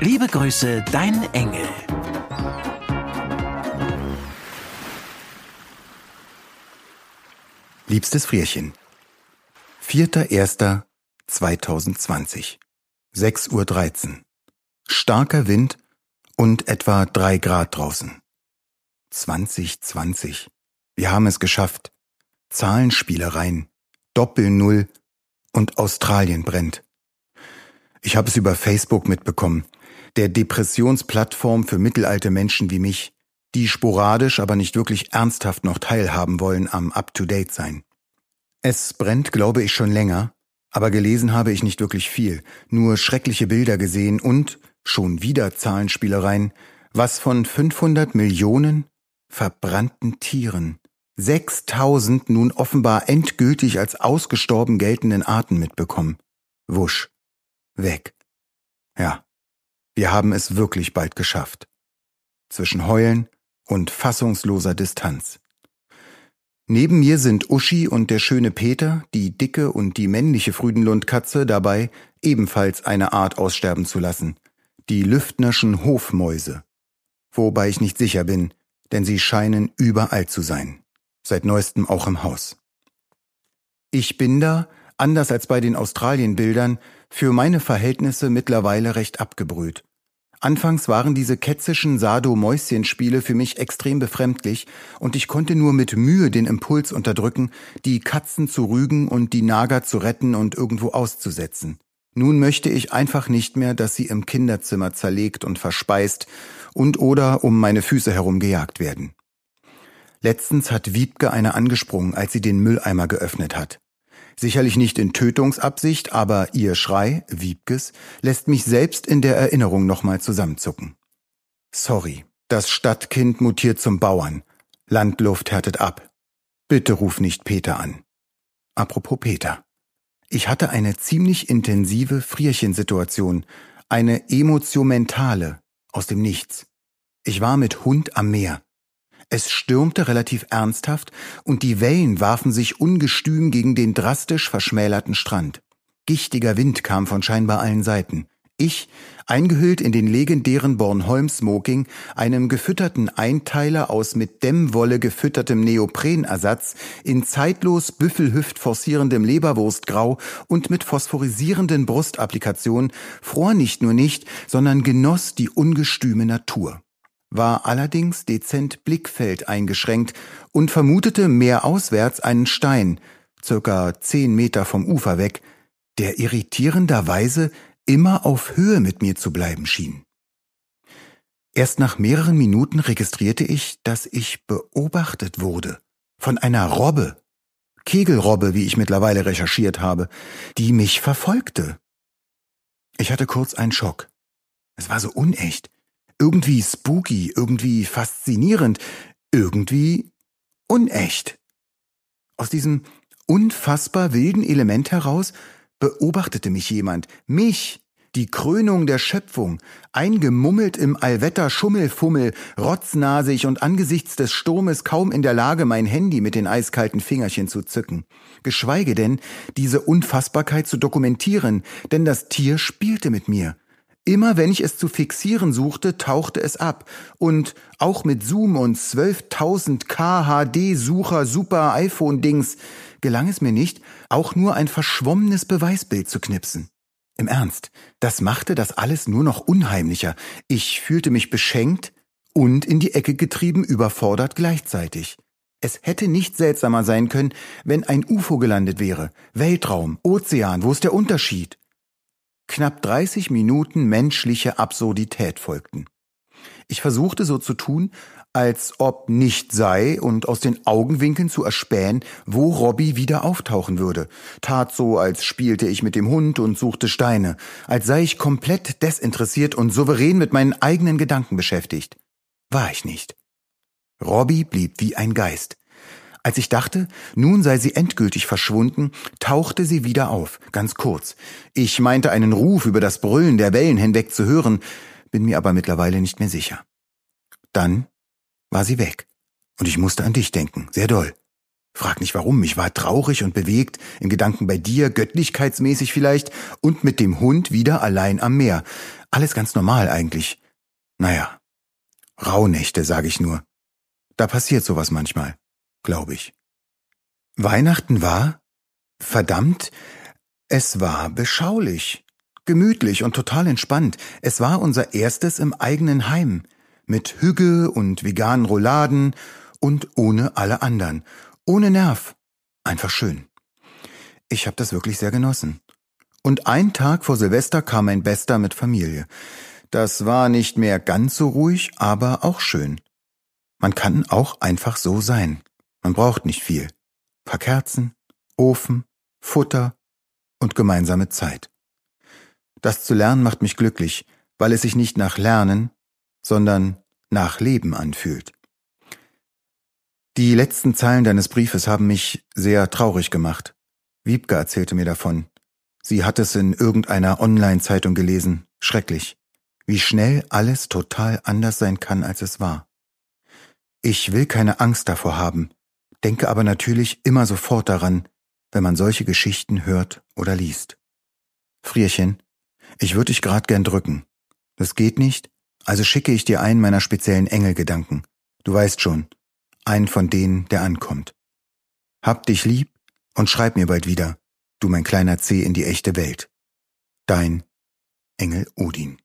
Liebe Grüße, dein Engel. Liebstes Frierchen. 4.1.2020. 6.13 Uhr. Starker Wind und etwa drei Grad draußen. 2020. Wir haben es geschafft. Zahlenspielereien, Doppel-Null und Australien brennt. Ich habe es über Facebook mitbekommen, der Depressionsplattform für mittelalte Menschen wie mich, die sporadisch, aber nicht wirklich ernsthaft noch teilhaben wollen am Up-to-Date sein. Es brennt, glaube ich, schon länger, aber gelesen habe ich nicht wirklich viel, nur schreckliche Bilder gesehen und, schon wieder Zahlenspielereien, was von 500 Millionen verbrannten Tieren, 6000 nun offenbar endgültig als ausgestorben geltenden Arten mitbekommen. Wusch. Weg. Ja, wir haben es wirklich bald geschafft. Zwischen Heulen und fassungsloser Distanz. Neben mir sind Uschi und der schöne Peter, die dicke und die männliche Früdenlundkatze, dabei, ebenfalls eine Art aussterben zu lassen. Die Lüftnerschen Hofmäuse. Wobei ich nicht sicher bin, denn sie scheinen überall zu sein. Seit neuestem auch im Haus. Ich bin da, anders als bei den Australienbildern, für meine Verhältnisse mittlerweile recht abgebrüht. Anfangs waren diese ketzischen Sado-Mäuschen-Spiele für mich extrem befremdlich und ich konnte nur mit Mühe den Impuls unterdrücken, die Katzen zu rügen und die Nager zu retten und irgendwo auszusetzen. Nun möchte ich einfach nicht mehr, dass sie im Kinderzimmer zerlegt und verspeist und oder um meine Füße herum gejagt werden. Letztens hat Wiebke eine angesprungen, als sie den Mülleimer geöffnet hat. Sicherlich nicht in Tötungsabsicht, aber ihr Schrei, Wiebkes, lässt mich selbst in der Erinnerung nochmal zusammenzucken. Sorry, das Stadtkind mutiert zum Bauern. Landluft härtet ab. Bitte ruf nicht Peter an. Apropos Peter. Ich hatte eine ziemlich intensive Frierchensituation, eine emotionmentale, aus dem Nichts. Ich war mit Hund am Meer. Es stürmte relativ ernsthaft und die Wellen warfen sich ungestüm gegen den drastisch verschmälerten Strand. Gichtiger Wind kam von scheinbar allen Seiten. Ich, eingehüllt in den legendären Bornholm-Smoking, einem gefütterten Einteiler aus mit Dämmwolle gefüttertem Neoprenersatz, in zeitlos Büffelhüft forcierendem Leberwurstgrau und mit phosphorisierenden Brustapplikationen, fror nicht nur nicht, sondern genoss die ungestüme Natur war allerdings dezent Blickfeld eingeschränkt und vermutete mehr auswärts einen Stein, circa zehn Meter vom Ufer weg, der irritierenderweise immer auf Höhe mit mir zu bleiben schien. Erst nach mehreren Minuten registrierte ich, dass ich beobachtet wurde von einer Robbe, Kegelrobbe, wie ich mittlerweile recherchiert habe, die mich verfolgte. Ich hatte kurz einen Schock. Es war so unecht irgendwie spooky, irgendwie faszinierend, irgendwie unecht. Aus diesem unfassbar wilden Element heraus beobachtete mich jemand, mich, die Krönung der Schöpfung, eingemummelt im Allwetter Schummelfummel, rotznasig und angesichts des Sturmes kaum in der Lage, mein Handy mit den eiskalten Fingerchen zu zücken. Geschweige denn, diese Unfassbarkeit zu dokumentieren, denn das Tier spielte mit mir. Immer wenn ich es zu fixieren suchte, tauchte es ab. Und auch mit Zoom und 12.000 KHD-Sucher Super iPhone-Dings gelang es mir nicht, auch nur ein verschwommenes Beweisbild zu knipsen. Im Ernst, das machte das alles nur noch unheimlicher. Ich fühlte mich beschenkt und in die Ecke getrieben, überfordert gleichzeitig. Es hätte nicht seltsamer sein können, wenn ein UFO gelandet wäre. Weltraum, Ozean, wo ist der Unterschied? Knapp 30 Minuten menschliche Absurdität folgten. Ich versuchte so zu tun, als ob nicht sei und aus den Augenwinkeln zu erspähen, wo Robby wieder auftauchen würde. Tat so, als spielte ich mit dem Hund und suchte Steine, als sei ich komplett desinteressiert und souverän mit meinen eigenen Gedanken beschäftigt. War ich nicht. Robby blieb wie ein Geist. Als ich dachte, nun sei sie endgültig verschwunden, tauchte sie wieder auf, ganz kurz. Ich meinte einen Ruf über das Brüllen der Wellen hinweg zu hören, bin mir aber mittlerweile nicht mehr sicher. Dann war sie weg. Und ich musste an dich denken, sehr doll. Frag nicht warum, ich war traurig und bewegt, in Gedanken bei dir, göttlichkeitsmäßig vielleicht, und mit dem Hund wieder allein am Meer. Alles ganz normal eigentlich. Naja, Rauhnächte, sage ich nur. Da passiert sowas manchmal, glaube ich. Weihnachten war, verdammt, es war beschaulich, gemütlich und total entspannt. Es war unser erstes im eigenen Heim mit Hügge und veganen Rouladen und ohne alle anderen. Ohne Nerv. Einfach schön. Ich habe das wirklich sehr genossen. Und ein Tag vor Silvester kam mein Bester mit Familie. Das war nicht mehr ganz so ruhig, aber auch schön. Man kann auch einfach so sein. Man braucht nicht viel. Paar Kerzen, Ofen, Futter und gemeinsame Zeit. Das zu lernen macht mich glücklich, weil es sich nicht nach Lernen, sondern nach Leben anfühlt. Die letzten Zeilen deines Briefes haben mich sehr traurig gemacht. Wiebke erzählte mir davon. Sie hat es in irgendeiner Online-Zeitung gelesen. Schrecklich. Wie schnell alles total anders sein kann, als es war. Ich will keine Angst davor haben, denke aber natürlich immer sofort daran, wenn man solche Geschichten hört oder liest. Frierchen, ich würde dich grad gern drücken. Das geht nicht, also schicke ich dir einen meiner speziellen Engelgedanken. Du weißt schon, einen von denen, der ankommt. Hab dich lieb und schreib mir bald wieder, du mein kleiner C in die echte Welt. Dein Engel Odin.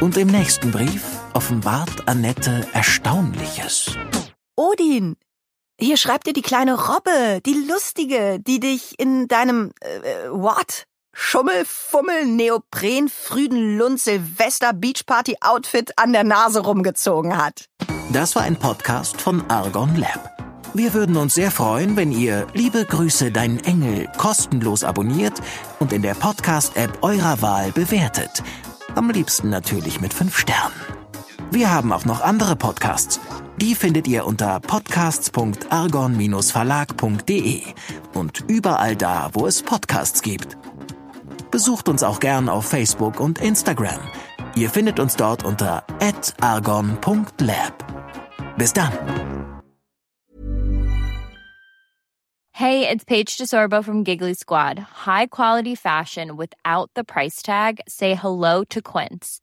Und im nächsten Brief offenbart Annette Erstaunliches. Odin, hier schreibt dir die kleine Robbe, die lustige, die dich in deinem äh, what? Schummel, Fummel, Neopren, Früdenlund, Silvester, Beachparty Outfit an der Nase rumgezogen hat. Das war ein Podcast von Argon Lab. Wir würden uns sehr freuen, wenn ihr Liebe Grüße, dein Engel kostenlos abonniert und in der Podcast-App eurer Wahl bewertet. Am liebsten natürlich mit fünf Sternen. Wir haben auch noch andere Podcasts. Die findet ihr unter podcasts.argon-verlag.de und überall da, wo es Podcasts gibt. Besucht uns auch gern auf Facebook und Instagram. Ihr findet uns dort unter argon.lab. Bis dann. Hey, it's Paige DeSorbo from Giggly Squad. High quality fashion without the price tag. Say hello to Quince.